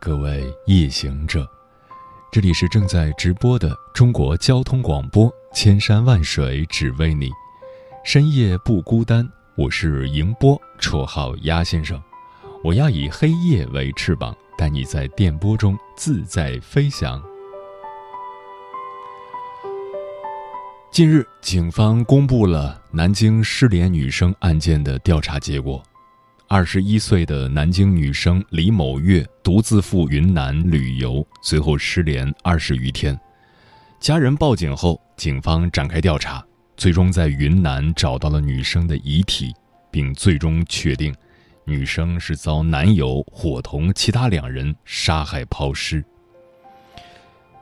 各位夜行者，这里是正在直播的中国交通广播，千山万水只为你，深夜不孤单。我是迎波，绰号鸭先生。我要以黑夜为翅膀，带你在电波中自在飞翔。近日，警方公布了南京失联女生案件的调查结果。二十一岁的南京女生李某月独自赴云南旅游，随后失联二十余天。家人报警后，警方展开调查，最终在云南找到了女生的遗体，并最终确定，女生是遭男友伙同其他两人杀害抛尸。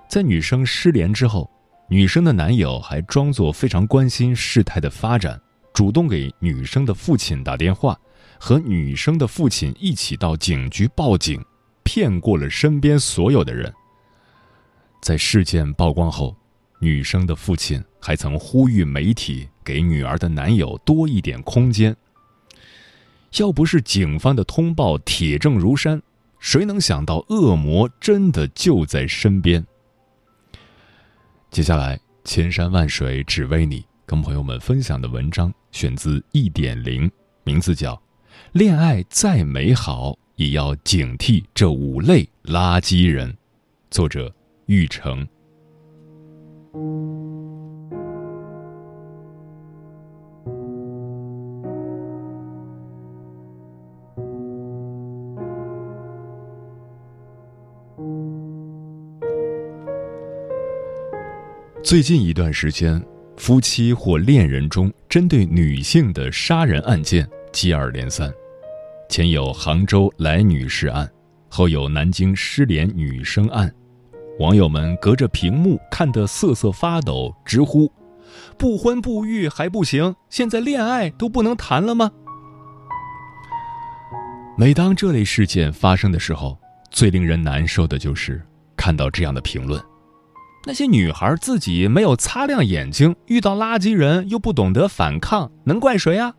在女生失联之后，女生的男友还装作非常关心事态的发展，主动给女生的父亲打电话。和女生的父亲一起到警局报警，骗过了身边所有的人。在事件曝光后，女生的父亲还曾呼吁媒体给女儿的男友多一点空间。要不是警方的通报铁证如山，谁能想到恶魔真的就在身边？接下来，千山万水只为你，跟朋友们分享的文章选自一点零，名字叫。恋爱再美好，也要警惕这五类垃圾人。作者：玉成。最近一段时间，夫妻或恋人中针对女性的杀人案件。接二连三，前有杭州来女士案，后有南京失联女生案，网友们隔着屏幕看得瑟瑟发抖，直呼：“不婚不育还不行，现在恋爱都不能谈了吗？”每当这类事件发生的时候，最令人难受的就是看到这样的评论：那些女孩自己没有擦亮眼睛，遇到垃圾人又不懂得反抗，能怪谁啊？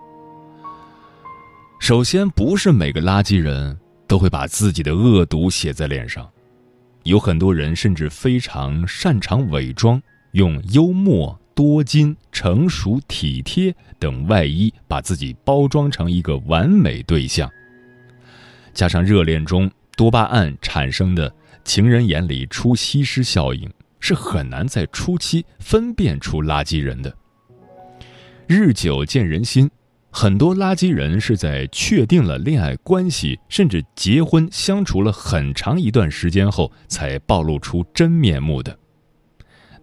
首先，不是每个垃圾人都会把自己的恶毒写在脸上，有很多人甚至非常擅长伪装，用幽默、多金、成熟、体贴等外衣把自己包装成一个完美对象。加上热恋中多巴胺产生的情人眼里出西施效应，是很难在初期分辨出垃圾人的。日久见人心。很多垃圾人是在确定了恋爱关系，甚至结婚相处了很长一段时间后，才暴露出真面目的。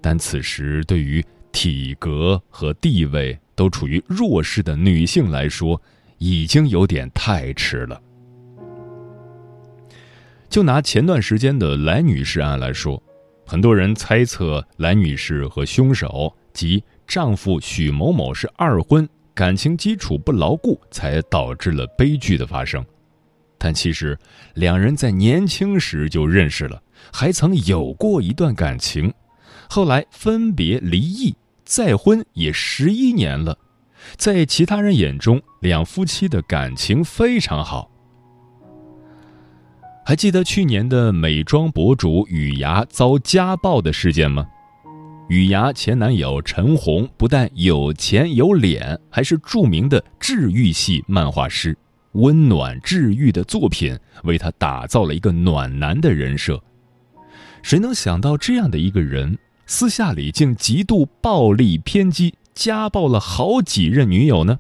但此时，对于体格和地位都处于弱势的女性来说，已经有点太迟了。就拿前段时间的来女士案来说，很多人猜测来女士和凶手及丈夫许某某是二婚。感情基础不牢固，才导致了悲剧的发生。但其实，两人在年轻时就认识了，还曾有过一段感情，后来分别离异，再婚也十一年了。在其他人眼中，两夫妻的感情非常好。还记得去年的美妆博主雨芽遭家暴的事件吗？雨芽前男友陈红不但有钱有脸，还是著名的治愈系漫画师，温暖治愈的作品为他打造了一个暖男的人设。谁能想到这样的一个人，私下里竟极度暴力偏激，家暴了好几任女友呢？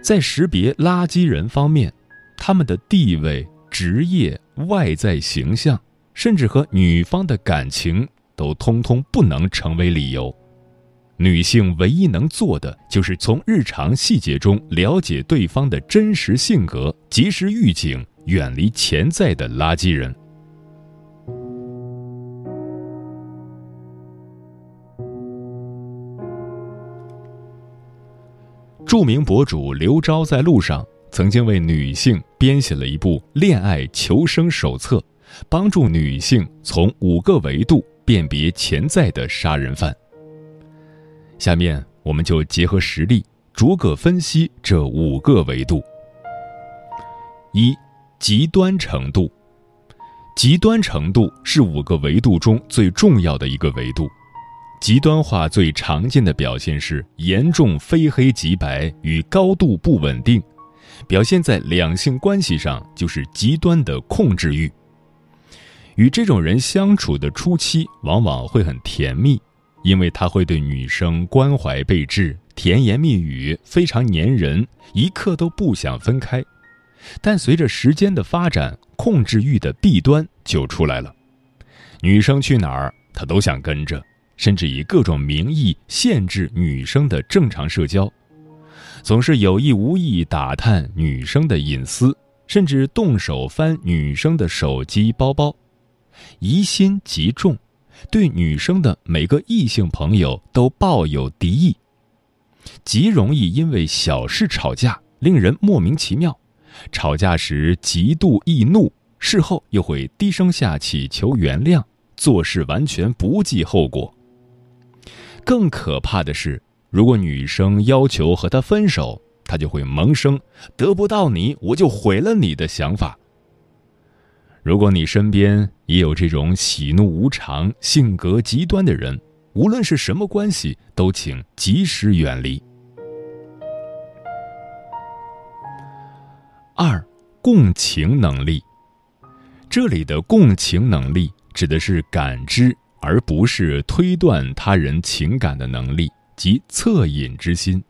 在识别垃圾人方面，他们的地位、职业、外在形象。甚至和女方的感情都通通不能成为理由，女性唯一能做的就是从日常细节中了解对方的真实性格，及时预警，远离潜在的垃圾人。著名博主刘钊在路上曾经为女性编写了一部恋爱求生手册，帮助女性从五个维度辨别潜在的杀人犯。下面我们就结合实例，逐个分析这五个维度。一、极端程度。极端程度是五个维度中最重要的一个维度。极端化最常见的表现是严重非黑即白与高度不稳定，表现在两性关系上就是极端的控制欲。与这种人相处的初期往往会很甜蜜，因为他会对女生关怀备至、甜言蜜语，非常粘人，一刻都不想分开。但随着时间的发展，控制欲的弊端就出来了，女生去哪儿他都想跟着。甚至以各种名义限制女生的正常社交，总是有意无意打探女生的隐私，甚至动手翻女生的手机、包包，疑心极重，对女生的每个异性朋友都抱有敌意，极容易因为小事吵架，令人莫名其妙。吵架时极度易怒，事后又会低声下气求原谅，做事完全不计后果。更可怕的是，如果女生要求和他分手，他就会萌生“得不到你，我就毁了你”的想法。如果你身边也有这种喜怒无常、性格极端的人，无论是什么关系，都请及时远离。二、共情能力。这里的共情能力指的是感知。而不是推断他人情感的能力及恻隐之心。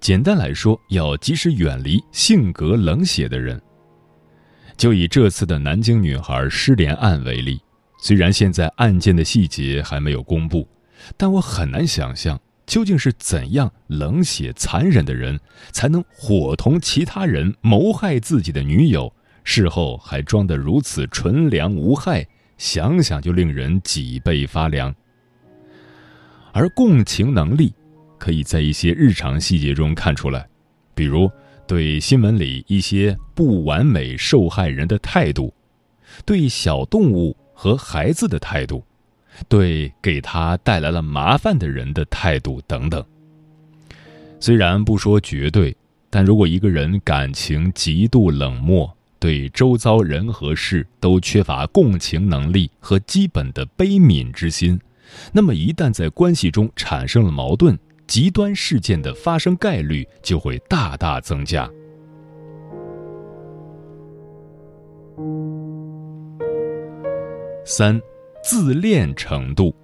简单来说，要及时远离性格冷血的人。就以这次的南京女孩失联案为例，虽然现在案件的细节还没有公布，但我很难想象究竟是怎样冷血残忍的人，才能伙同其他人谋害自己的女友，事后还装得如此纯良无害。想想就令人脊背发凉。而共情能力，可以在一些日常细节中看出来，比如对新闻里一些不完美受害人的态度，对小动物和孩子的态度，对给他带来了麻烦的人的态度等等。虽然不说绝对，但如果一个人感情极度冷漠，对周遭人和事都缺乏共情能力和基本的悲悯之心，那么一旦在关系中产生了矛盾，极端事件的发生概率就会大大增加。三，自恋程度，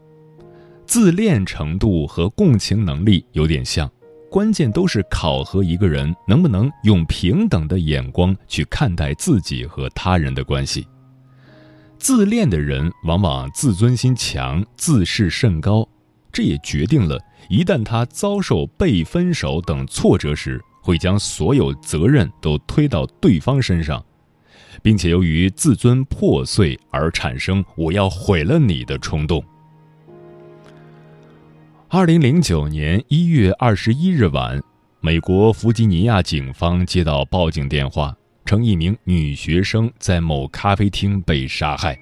自恋程度和共情能力有点像。关键都是考核一个人能不能用平等的眼光去看待自己和他人的关系。自恋的人往往自尊心强、自视甚高，这也决定了一旦他遭受被分手等挫折时，会将所有责任都推到对方身上，并且由于自尊破碎而产生“我要毁了你”的冲动。二零零九年一月二十一日晚，美国弗吉尼亚警方接到报警电话，称一名女学生在某咖啡厅被杀害。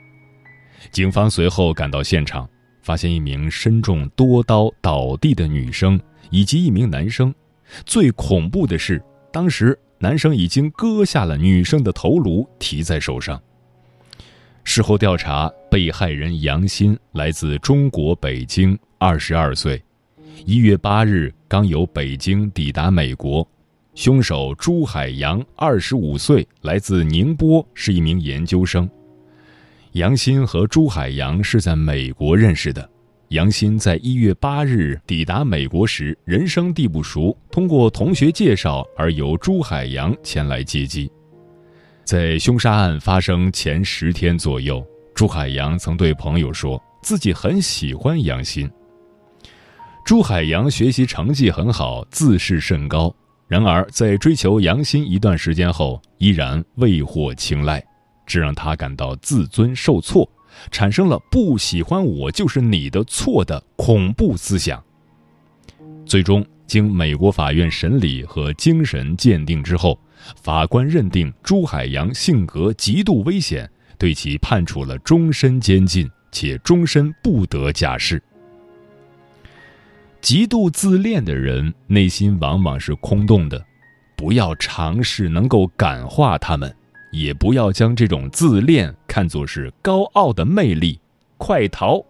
警方随后赶到现场，发现一名身中多刀倒地的女生以及一名男生。最恐怖的是，当时男生已经割下了女生的头颅，提在手上。事后调查，被害人杨鑫来自中国北京。二十二岁，一月八日刚由北京抵达美国。凶手朱海洋，二十五岁，来自宁波，是一名研究生。杨鑫和朱海洋是在美国认识的。杨鑫在一月八日抵达美国时，人生地不熟，通过同学介绍而由朱海洋前来接机。在凶杀案发生前十天左右，朱海洋曾对朋友说自己很喜欢杨鑫。朱海洋学习成绩很好，自视甚高。然而在追求杨欣一段时间后，依然未获青睐，这让他感到自尊受挫，产生了不喜欢我就是你的错的恐怖思想。最终，经美国法院审理和精神鉴定之后，法官认定朱海洋性格极度危险，对其判处了终身监禁，且终身不得假释。极度自恋的人内心往往是空洞的，不要尝试能够感化他们，也不要将这种自恋看作是高傲的魅力，快逃！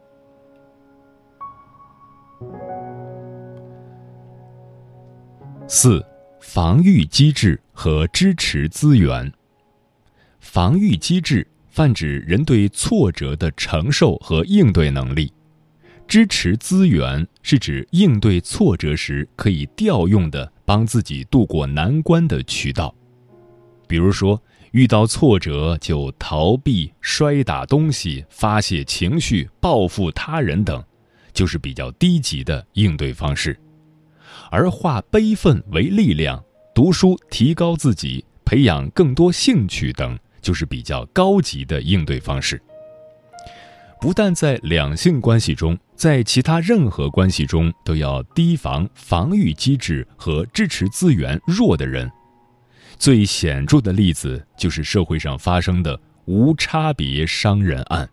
四、防御机制和支持资源。防御机制泛指人对挫折的承受和应对能力，支持资源是指应对挫折时可以调用的帮自己渡过难关的渠道。比如说，遇到挫折就逃避、摔打东西、发泄情绪、报复他人等，就是比较低级的应对方式。而化悲愤为力量，读书提高自己，培养更多兴趣等，就是比较高级的应对方式。不但在两性关系中，在其他任何关系中，都要提防防御机制和支持资源弱的人。最显著的例子就是社会上发生的无差别伤人案。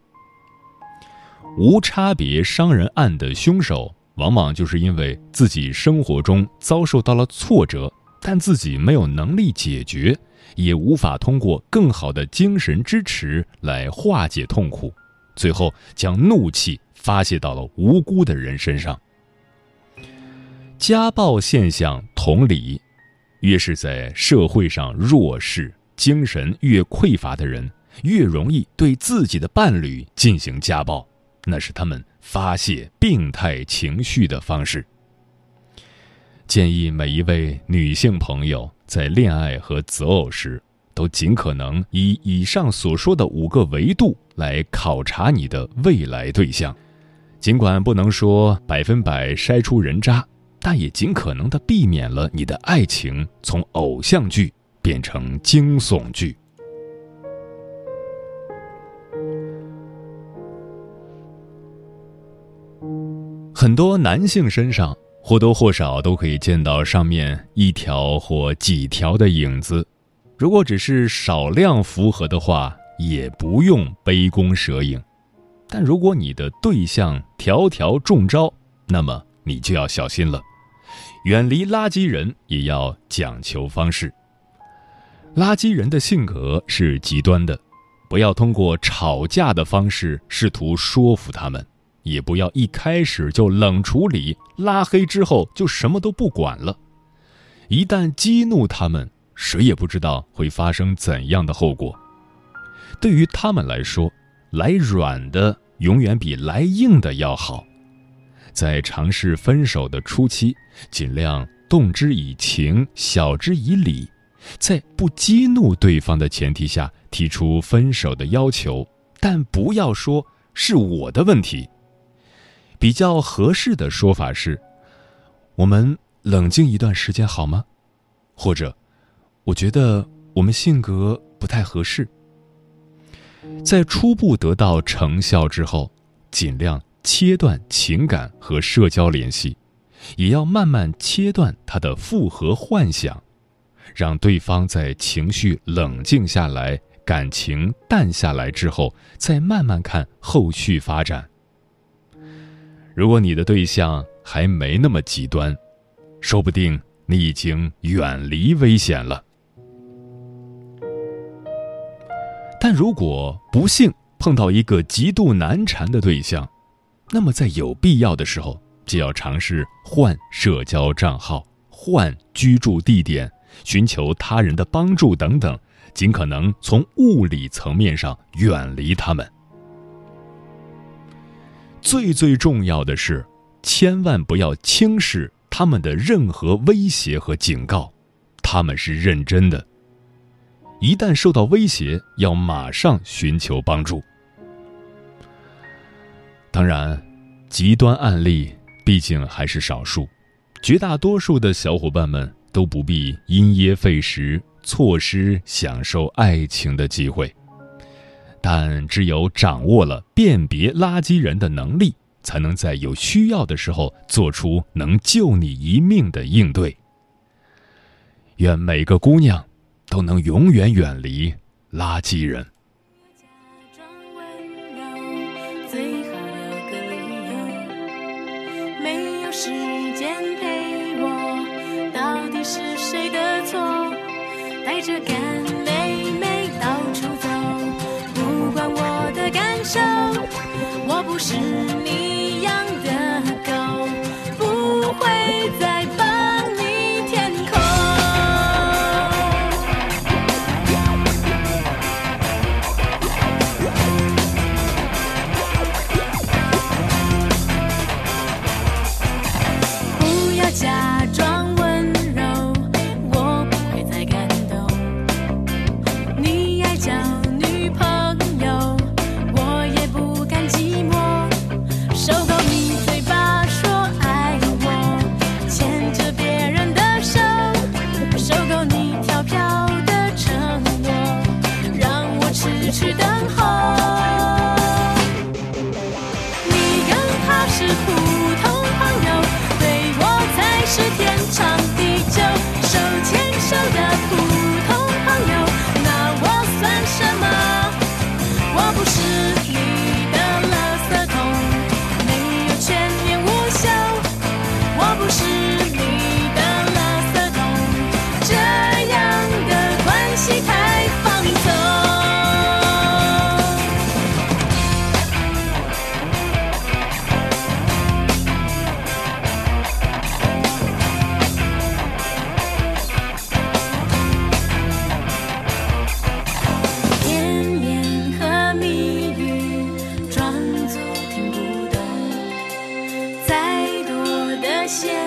无差别伤人案的凶手。往往就是因为自己生活中遭受到了挫折，但自己没有能力解决，也无法通过更好的精神支持来化解痛苦，最后将怒气发泄到了无辜的人身上。家暴现象同理，越是在社会上弱势、精神越匮乏的人，越容易对自己的伴侣进行家暴，那是他们。发泄病态情绪的方式。建议每一位女性朋友在恋爱和择偶时，都尽可能以以上所说的五个维度来考察你的未来对象。尽管不能说百分百筛出人渣，但也尽可能的避免了你的爱情从偶像剧变成惊悚剧。很多男性身上或多或少都可以见到上面一条或几条的影子，如果只是少量符合的话，也不用杯弓蛇影。但如果你的对象条条中招，那么你就要小心了。远离垃圾人也要讲求方式。垃圾人的性格是极端的，不要通过吵架的方式试图说服他们。也不要一开始就冷处理、拉黑之后就什么都不管了。一旦激怒他们，谁也不知道会发生怎样的后果。对于他们来说，来软的永远比来硬的要好。在尝试分手的初期，尽量动之以情，晓之以理，在不激怒对方的前提下提出分手的要求，但不要说是我的问题。比较合适的说法是：“我们冷静一段时间好吗？”或者，“我觉得我们性格不太合适。”在初步得到成效之后，尽量切断情感和社交联系，也要慢慢切断他的复合幻想，让对方在情绪冷静下来、感情淡下来之后，再慢慢看后续发展。如果你的对象还没那么极端，说不定你已经远离危险了。但如果不幸碰到一个极度难缠的对象，那么在有必要的时候，就要尝试换社交账号、换居住地点、寻求他人的帮助等等，尽可能从物理层面上远离他们。最最重要的是，千万不要轻视他们的任何威胁和警告，他们是认真的。一旦受到威胁，要马上寻求帮助。当然，极端案例毕竟还是少数，绝大多数的小伙伴们都不必因噎废食，错失享受爱情的机会。但只有掌握了辨别垃圾人的能力，才能在有需要的时候做出能救你一命的应对。愿每个姑娘都能永远远离垃圾人。时间陪我，到底是谁的错？带着干妹妹到处走，不管我的感受，我不是你养的狗，不会再谢谢。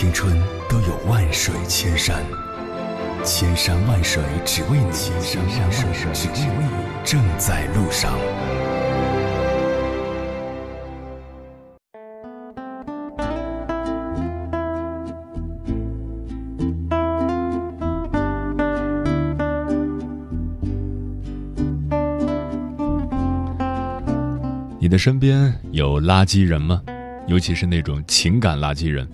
千山，千山万水只为你，千山万水只为你，正在路上。你的身边有垃圾人吗？尤其是那种情感垃圾人。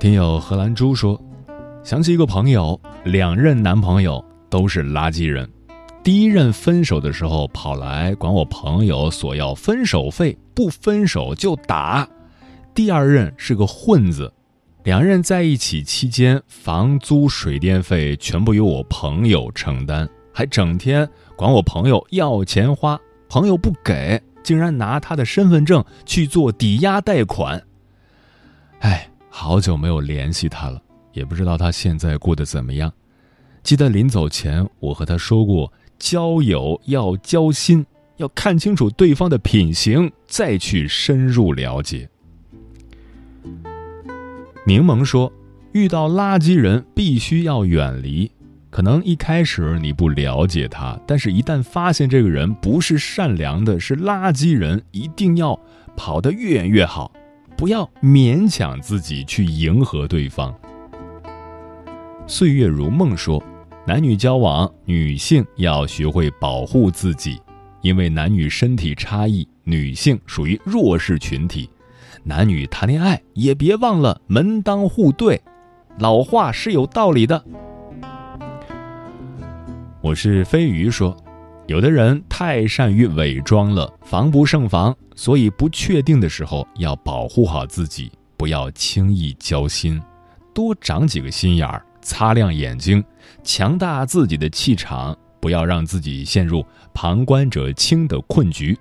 听友荷兰猪说。想起一个朋友，两任男朋友都是垃圾人。第一任分手的时候，跑来管我朋友索要分手费，不分手就打。第二任是个混子，两人在一起期间，房租、水电费全部由我朋友承担，还整天管我朋友要钱花，朋友不给，竟然拿他的身份证去做抵押贷款。哎，好久没有联系他了，也不知道他现在过得怎么样。记得临走前，我和他说过，交友要交心，要看清楚对方的品行，再去深入了解。柠檬说：“遇到垃圾人，必须要远离。可能一开始你不了解他，但是一旦发现这个人不是善良的，是垃圾人，一定要跑得越远越好，不要勉强自己去迎合对方。”岁月如梦说：“男女交往，女性要学会保护自己，因为男女身体差异，女性属于弱势群体。”男女谈恋爱也别忘了门当户对，老话是有道理的。我是飞鱼说，有的人太善于伪装了，防不胜防，所以不确定的时候要保护好自己，不要轻易交心，多长几个心眼儿，擦亮眼睛，强大自己的气场，不要让自己陷入旁观者清的困局，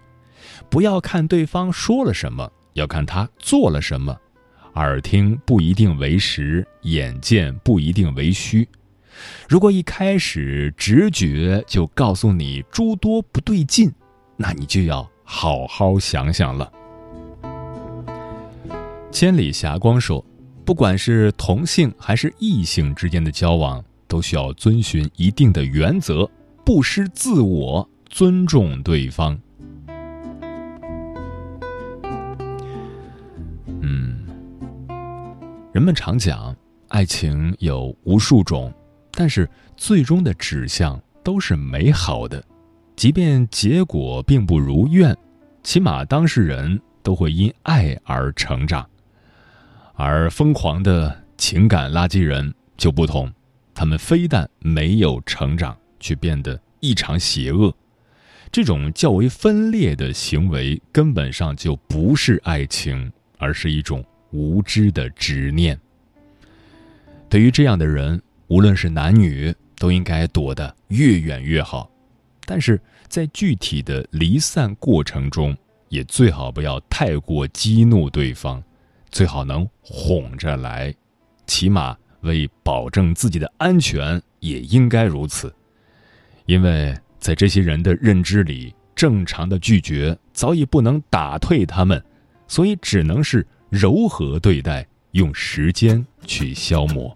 不要看对方说了什么。要看他做了什么，耳听不一定为实，眼见不一定为虚。如果一开始直觉就告诉你诸多不对劲，那你就要好好想想了。千里霞光说，不管是同性还是异性之间的交往，都需要遵循一定的原则，不失自我，尊重对方。嗯人们常讲，爱情有无数种，但是最终的指向都是美好的。即便结果并不如愿，起码当事人都会因爱而成长。而疯狂的情感垃圾人就不同，他们非但没有成长，却变得异常邪恶。这种较为分裂的行为，根本上就不是爱情，而是一种。无知的执念。对于这样的人，无论是男女，都应该躲得越远越好。但是在具体的离散过程中，也最好不要太过激怒对方，最好能哄着来，起码为保证自己的安全，也应该如此。因为在这些人的认知里，正常的拒绝早已不能打退他们，所以只能是。柔和对待，用时间去消磨。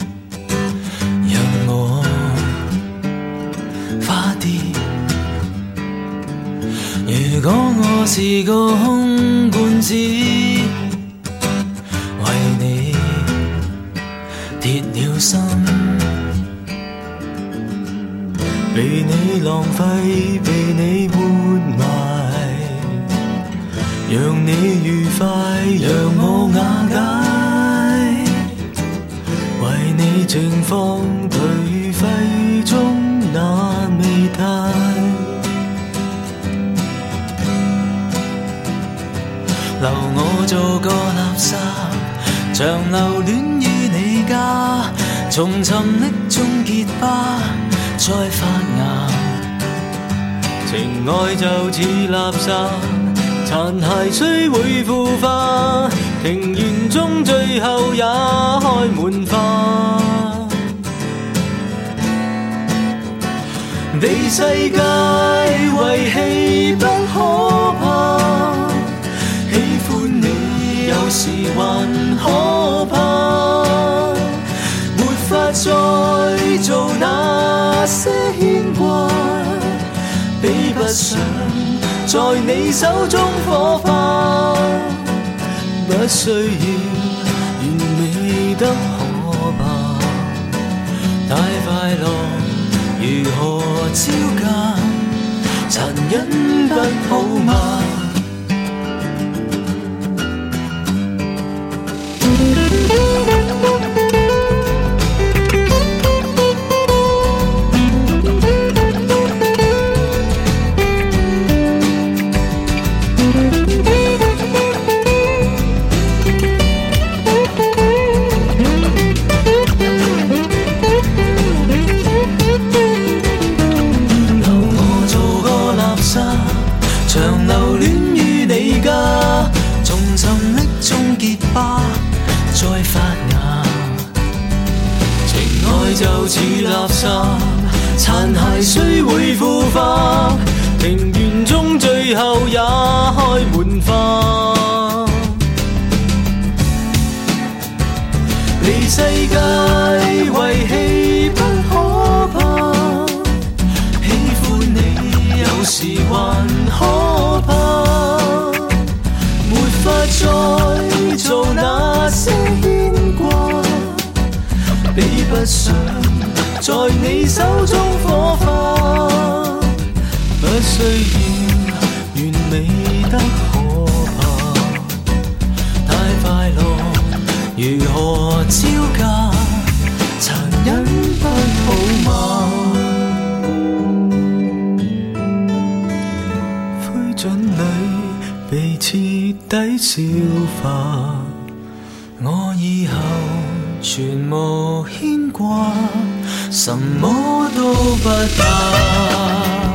花跌；如果我是个空罐子，为你跌了心，被你浪费，被你活埋。让你愉快，让我瓦解。为你情况颓家，从沉溺中结疤，再发芽。情爱就似垃圾。残骸虽会腐化，庭园中最后也开满花。被世界遗弃不可怕，喜欢你有时还可怕，再做那些牵挂，比不上。在你手中火花，不需要完美得可怕。太快乐如何招架？残忍不好吗？就似垃圾，残骸虽会腐化，庭园中最后也开满花。离世界遗弃不可怕。喜欢你有时还可怕，没法再做那些，不想在你手中火花，不需要完美得可怕，太快乐如何招架？残忍不好吗？灰烬里被徹底消化，我以後全无牵挂，什么都不怕。